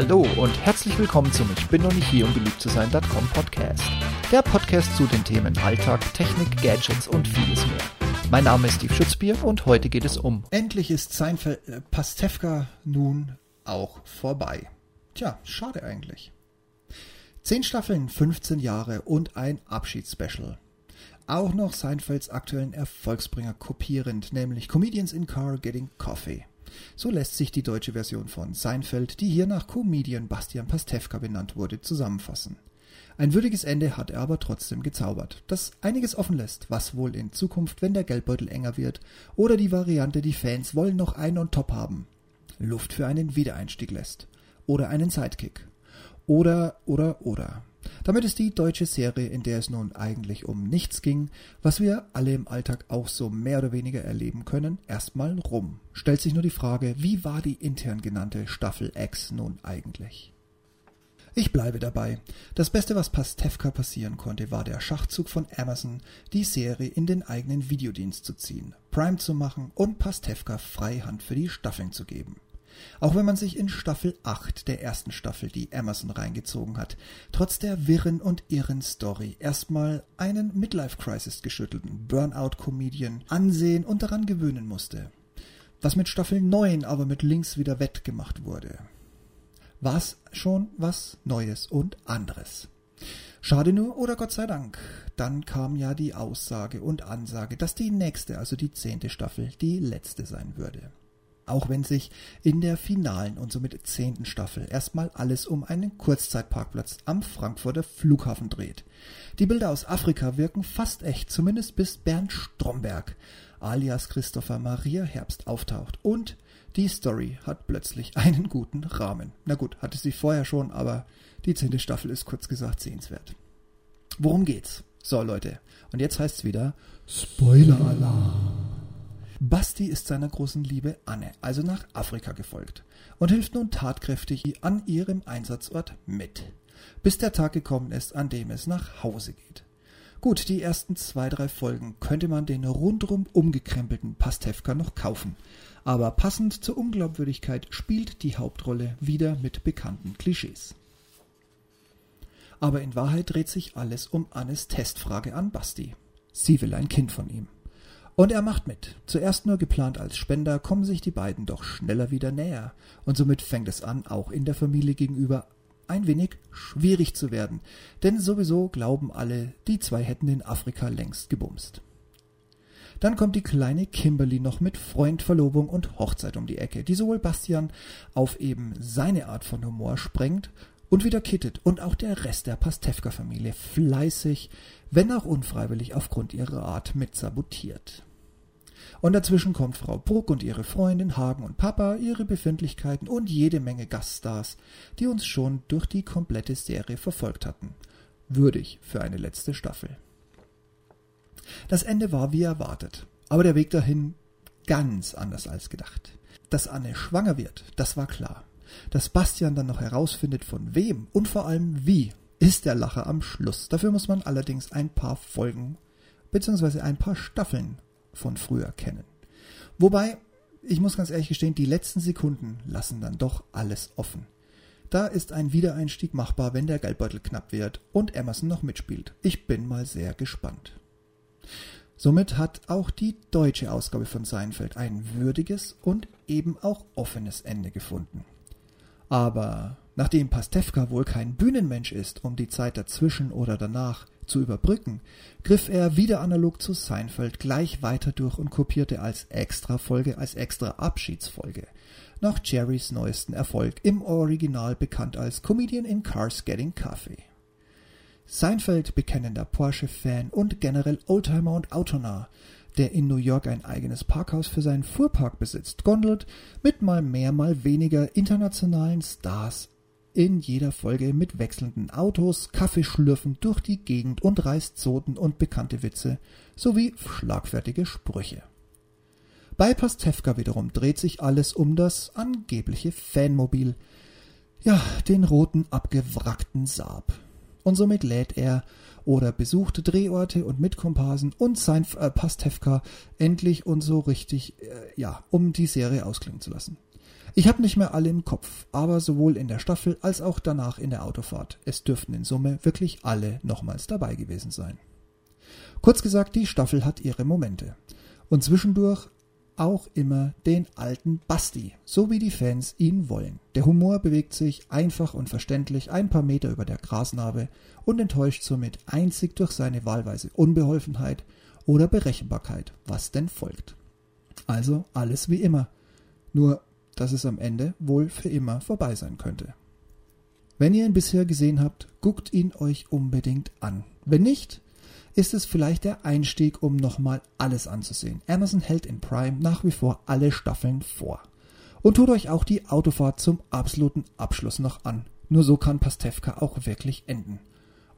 Hallo und herzlich willkommen zum Ich bin noch nicht hier, um beliebt zu sein.com Podcast. Der Podcast zu den Themen Alltag, Technik, Gadgets und vieles mehr. Mein Name ist Steve Schutzbier und heute geht es um. Endlich ist Seinfeld äh, Pastewka nun auch vorbei. Tja, schade eigentlich. Zehn Staffeln, 15 Jahre und ein Abschiedsspecial. Auch noch Seinfelds aktuellen Erfolgsbringer kopierend, nämlich Comedians in Car Getting Coffee. So lässt sich die deutsche Version von Seinfeld, die hier nach Comedian Bastian Pastewka benannt wurde, zusammenfassen. Ein würdiges Ende hat er aber trotzdem gezaubert, das einiges offen lässt, was wohl in Zukunft, wenn der Geldbeutel enger wird, oder die Variante, die Fans wollen noch einen on top haben, Luft für einen Wiedereinstieg lässt. Oder einen Sidekick. Oder, oder, oder. Damit ist die deutsche Serie, in der es nun eigentlich um nichts ging, was wir alle im Alltag auch so mehr oder weniger erleben können, erstmal rum. Stellt sich nur die Frage, wie war die intern genannte Staffel X nun eigentlich? Ich bleibe dabei. Das Beste, was Pastewka passieren konnte, war der Schachzug von Amazon, die Serie in den eigenen Videodienst zu ziehen, Prime zu machen und Pastewka Freihand für die Staffeln zu geben. Auch wenn man sich in Staffel 8 der ersten Staffel, die Amazon reingezogen hat, trotz der wirren und irren Story erstmal einen Midlife-Crisis geschüttelten Burnout-Comedian ansehen und daran gewöhnen musste. Was mit Staffel 9 aber mit links wieder wettgemacht wurde. War's schon was Neues und anderes. Schade nur oder Gott sei Dank. Dann kam ja die Aussage und Ansage, dass die nächste, also die zehnte Staffel, die letzte sein würde auch wenn sich in der finalen und somit zehnten Staffel erstmal alles um einen Kurzzeitparkplatz am Frankfurter Flughafen dreht. Die Bilder aus Afrika wirken fast echt, zumindest bis Bernd Stromberg alias Christopher Maria Herbst auftaucht und die Story hat plötzlich einen guten Rahmen. Na gut, hatte sie vorher schon, aber die zehnte Staffel ist kurz gesagt sehenswert. Worum geht's? So Leute, und jetzt heißt's wieder Spoiler-Alarm. Basti ist seiner großen Liebe Anne, also nach Afrika gefolgt und hilft nun tatkräftig an ihrem Einsatzort mit, bis der Tag gekommen ist, an dem es nach Hause geht. Gut, die ersten zwei, drei Folgen könnte man den rundrum umgekrempelten Pastewka noch kaufen, aber passend zur Unglaubwürdigkeit spielt die Hauptrolle wieder mit bekannten Klischees. Aber in Wahrheit dreht sich alles um Annes Testfrage an Basti. Sie will ein Kind von ihm. Und er macht mit. Zuerst nur geplant als Spender, kommen sich die beiden doch schneller wieder näher. Und somit fängt es an, auch in der Familie gegenüber ein wenig schwierig zu werden. Denn sowieso glauben alle, die zwei hätten in Afrika längst gebumst. Dann kommt die kleine Kimberly noch mit Freund, Verlobung und Hochzeit um die Ecke, die sowohl Bastian auf eben seine Art von Humor sprengt und wieder kittet und auch der Rest der Pastewka-Familie fleißig, wenn auch unfreiwillig aufgrund ihrer Art mit sabotiert. Und dazwischen kommt Frau Bruck und ihre Freundin Hagen und Papa, ihre Befindlichkeiten und jede Menge Gaststars, die uns schon durch die komplette Serie verfolgt hatten. Würdig für eine letzte Staffel. Das Ende war wie erwartet, aber der Weg dahin ganz anders als gedacht. Dass Anne schwanger wird, das war klar. Dass Bastian dann noch herausfindet, von wem und vor allem wie, ist der Lacher am Schluss. Dafür muss man allerdings ein paar Folgen bzw. ein paar Staffeln von früher kennen. Wobei, ich muss ganz ehrlich gestehen, die letzten Sekunden lassen dann doch alles offen. Da ist ein Wiedereinstieg machbar, wenn der Geldbeutel knapp wird und Emerson noch mitspielt. Ich bin mal sehr gespannt. Somit hat auch die deutsche Ausgabe von Seinfeld ein würdiges und eben auch offenes Ende gefunden. Aber nachdem Pastewka wohl kein Bühnenmensch ist, um die Zeit dazwischen oder danach zu überbrücken, griff er wieder analog zu Seinfeld gleich weiter durch und kopierte als Extra-Folge, als Extra-Abschiedsfolge nach Jerrys neuesten Erfolg, im Original bekannt als Comedian in Cars Getting Coffee. Seinfeld, bekennender Porsche-Fan und generell Oldtimer und Autonah, der in New York ein eigenes Parkhaus für seinen Fuhrpark besitzt, gondelt mit mal mehr, mal weniger internationalen Stars in jeder Folge mit wechselnden Autos, Kaffeeschlürfen durch die Gegend und reißt Zoten und bekannte Witze sowie schlagfertige Sprüche. Bei Pastewka wiederum dreht sich alles um das angebliche Fanmobil, ja, den roten abgewrackten Saab. Und somit lädt er oder besucht Drehorte und Mitkomparsen und sein äh, Pastewka endlich und so richtig, äh, ja, um die Serie ausklingen zu lassen. Ich habe nicht mehr alle im Kopf, aber sowohl in der Staffel als auch danach in der Autofahrt. Es dürften in Summe wirklich alle nochmals dabei gewesen sein. Kurz gesagt, die Staffel hat ihre Momente. Und zwischendurch auch immer den alten Basti, so wie die Fans ihn wollen. Der Humor bewegt sich einfach und verständlich ein paar Meter über der Grasnarbe und enttäuscht somit einzig durch seine wahlweise Unbeholfenheit oder Berechenbarkeit, was denn folgt. Also alles wie immer, nur dass es am Ende wohl für immer vorbei sein könnte. Wenn ihr ihn bisher gesehen habt, guckt ihn euch unbedingt an. Wenn nicht, ist es vielleicht der Einstieg, um nochmal alles anzusehen. Amazon hält in Prime nach wie vor alle Staffeln vor. Und tut euch auch die Autofahrt zum absoluten Abschluss noch an. Nur so kann Pastewka auch wirklich enden.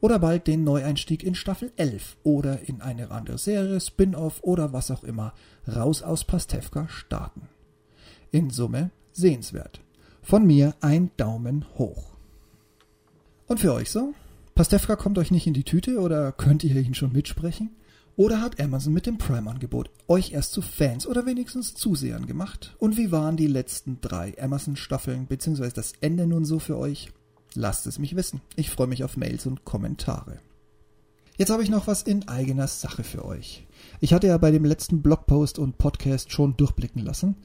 Oder bald den Neueinstieg in Staffel 11 oder in eine andere Serie, Spin-off oder was auch immer. Raus aus Pastewka starten. In Summe sehenswert. Von mir ein Daumen hoch. Und für euch so? Pastewka kommt euch nicht in die Tüte oder könnt ihr ihn schon mitsprechen? Oder hat Amazon mit dem Prime-Angebot euch erst zu Fans oder wenigstens Zusehern gemacht? Und wie waren die letzten drei Amazon-Staffeln bzw. das Ende nun so für euch? Lasst es mich wissen. Ich freue mich auf Mails und Kommentare. Jetzt habe ich noch was in eigener Sache für euch. Ich hatte ja bei dem letzten Blogpost und Podcast schon durchblicken lassen,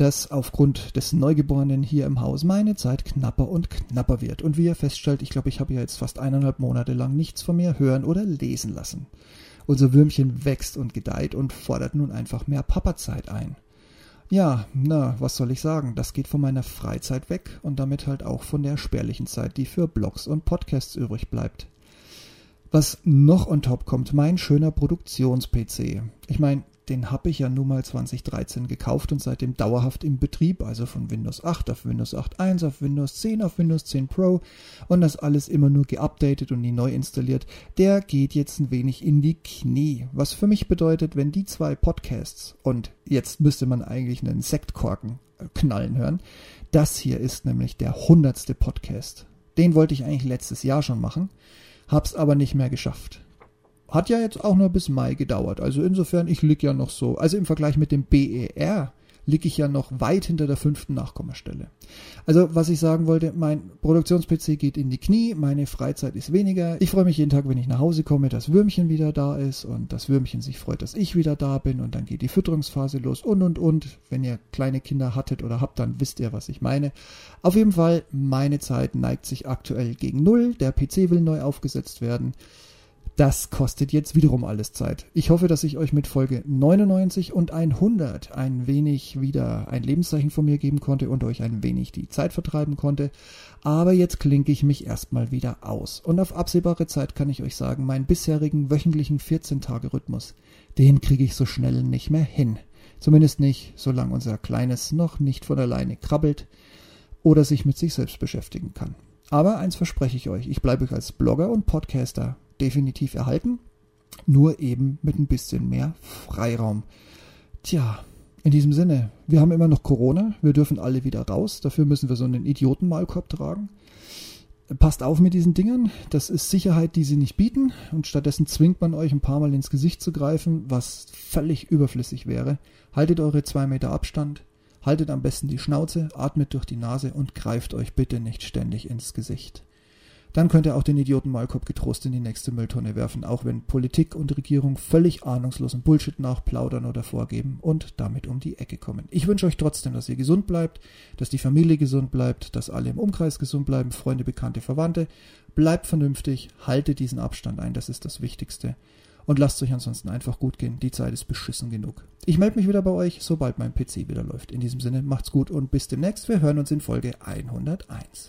dass aufgrund des Neugeborenen hier im Haus meine Zeit knapper und knapper wird. Und wie ihr feststellt, ich glaube, ich habe ja jetzt fast eineinhalb Monate lang nichts von mir hören oder lesen lassen. Unser Würmchen wächst und gedeiht und fordert nun einfach mehr Papazeit ein. Ja, na, was soll ich sagen? Das geht von meiner Freizeit weg und damit halt auch von der spärlichen Zeit, die für Blogs und Podcasts übrig bleibt. Was noch on top kommt, mein schöner Produktions-PC. Ich meine, den habe ich ja nun mal 2013 gekauft und seitdem dauerhaft im Betrieb, also von Windows 8 auf Windows 8.1 auf Windows 10 auf Windows 10 Pro und das alles immer nur geupdatet und nie neu installiert, der geht jetzt ein wenig in die Knie. Was für mich bedeutet, wenn die zwei Podcasts und jetzt müsste man eigentlich einen Sektkorken äh, knallen hören, das hier ist nämlich der hundertste Podcast. Den wollte ich eigentlich letztes Jahr schon machen, hab's aber nicht mehr geschafft. Hat ja jetzt auch nur bis Mai gedauert. Also insofern, ich lieg ja noch so. Also im Vergleich mit dem BER liege ich ja noch weit hinter der fünften Nachkommastelle. Also was ich sagen wollte, mein Produktions-PC geht in die Knie, meine Freizeit ist weniger. Ich freue mich jeden Tag, wenn ich nach Hause komme, dass Würmchen wieder da ist und das Würmchen sich freut, dass ich wieder da bin und dann geht die Fütterungsphase los und und und. Wenn ihr kleine Kinder hattet oder habt, dann wisst ihr, was ich meine. Auf jeden Fall, meine Zeit neigt sich aktuell gegen Null. Der PC will neu aufgesetzt werden. Das kostet jetzt wiederum alles Zeit. Ich hoffe, dass ich euch mit Folge 99 und 100 ein wenig wieder ein Lebenszeichen von mir geben konnte und euch ein wenig die Zeit vertreiben konnte. Aber jetzt klinke ich mich erstmal wieder aus. Und auf absehbare Zeit kann ich euch sagen, meinen bisherigen wöchentlichen 14-Tage-Rhythmus, den kriege ich so schnell nicht mehr hin. Zumindest nicht, solange unser Kleines noch nicht von alleine krabbelt oder sich mit sich selbst beschäftigen kann. Aber eins verspreche ich euch, ich bleibe euch als Blogger und Podcaster definitiv erhalten, nur eben mit ein bisschen mehr Freiraum. Tja, in diesem Sinne, wir haben immer noch Corona, wir dürfen alle wieder raus, dafür müssen wir so einen Idiotenmalkorb tragen. Passt auf mit diesen Dingern, das ist Sicherheit, die sie nicht bieten und stattdessen zwingt man euch ein paar Mal ins Gesicht zu greifen, was völlig überflüssig wäre. Haltet eure zwei Meter Abstand, haltet am besten die Schnauze, atmet durch die Nase und greift euch bitte nicht ständig ins Gesicht. Dann könnt ihr auch den Idioten Malkop getrost in die nächste Mülltonne werfen, auch wenn Politik und Regierung völlig ahnungslosen Bullshit nachplaudern oder vorgeben und damit um die Ecke kommen. Ich wünsche euch trotzdem, dass ihr gesund bleibt, dass die Familie gesund bleibt, dass alle im Umkreis gesund bleiben, Freunde, Bekannte, Verwandte. Bleibt vernünftig, haltet diesen Abstand ein, das ist das Wichtigste. Und lasst euch ansonsten einfach gut gehen. Die Zeit ist beschissen genug. Ich melde mich wieder bei euch, sobald mein PC wieder läuft. In diesem Sinne, macht's gut und bis demnächst. Wir hören uns in Folge 101.